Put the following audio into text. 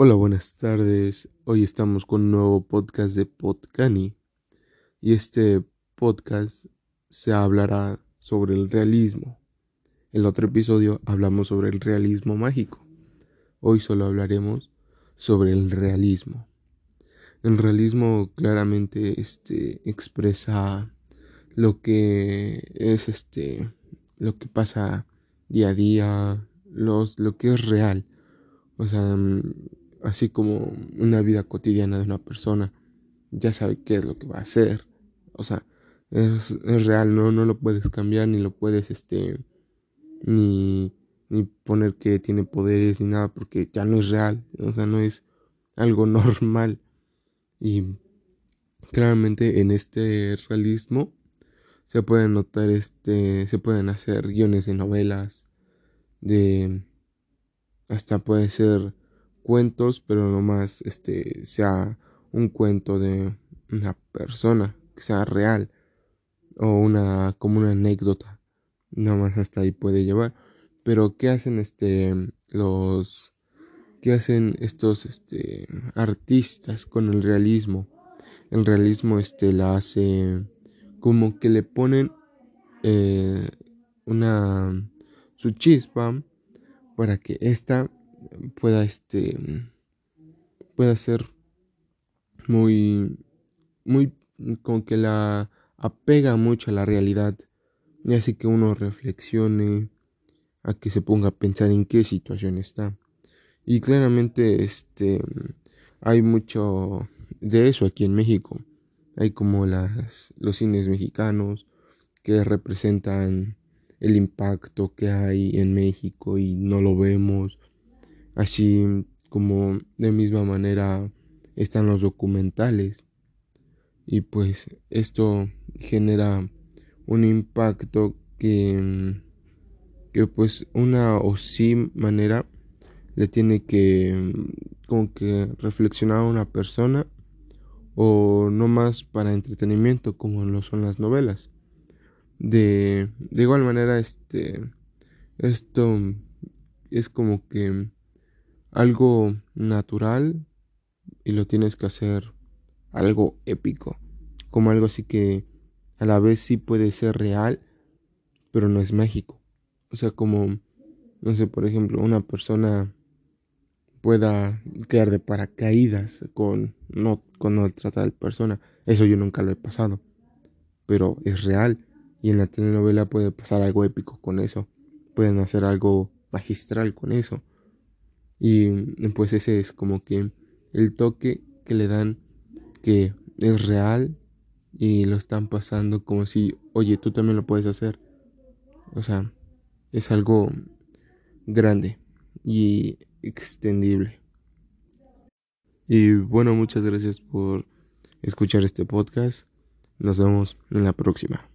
Hola, buenas tardes. Hoy estamos con un nuevo podcast de Podcani. Y este podcast se hablará sobre el realismo. En el otro episodio hablamos sobre el realismo mágico. Hoy solo hablaremos sobre el realismo. El realismo claramente este, expresa lo que es este lo que pasa día a día, los, lo que es real. O sea, así como una vida cotidiana de una persona, ya sabe qué es lo que va a hacer. O sea, es, es real, ¿no? No lo puedes cambiar, ni lo puedes, este, ni, ni poner que tiene poderes, ni nada, porque ya no es real, o sea, no es algo normal. Y claramente en este realismo se pueden notar, este, se pueden hacer guiones de novelas, de, hasta puede ser cuentos, pero no más este sea un cuento de una persona, que sea real o una como una anécdota. Nada más hasta ahí puede llevar. Pero qué hacen este los qué hacen estos este artistas con el realismo? El realismo este la hace como que le ponen eh, una su chispa para que esta pueda este pueda ser muy muy con que la apega mucho a la realidad y así que uno reflexione a que se ponga a pensar en qué situación está. Y claramente este hay mucho de eso aquí en México. Hay como las los cines mexicanos que representan el impacto que hay en México y no lo vemos Así como de misma manera están los documentales. Y pues esto genera un impacto que, que pues una o sí manera le tiene que como que reflexionar a una persona o no más para entretenimiento como lo son las novelas. De, de igual manera este esto es como que algo natural y lo tienes que hacer algo épico, como algo así que a la vez sí puede ser real, pero no es mágico. O sea, como, no sé, por ejemplo, una persona pueda quedar de paracaídas con no con otra tal persona. Eso yo nunca lo he pasado, pero es real y en la telenovela puede pasar algo épico con eso. Pueden hacer algo magistral con eso. Y pues ese es como que el toque que le dan que es real y lo están pasando como si, oye, tú también lo puedes hacer. O sea, es algo grande y extendible. Y bueno, muchas gracias por escuchar este podcast. Nos vemos en la próxima.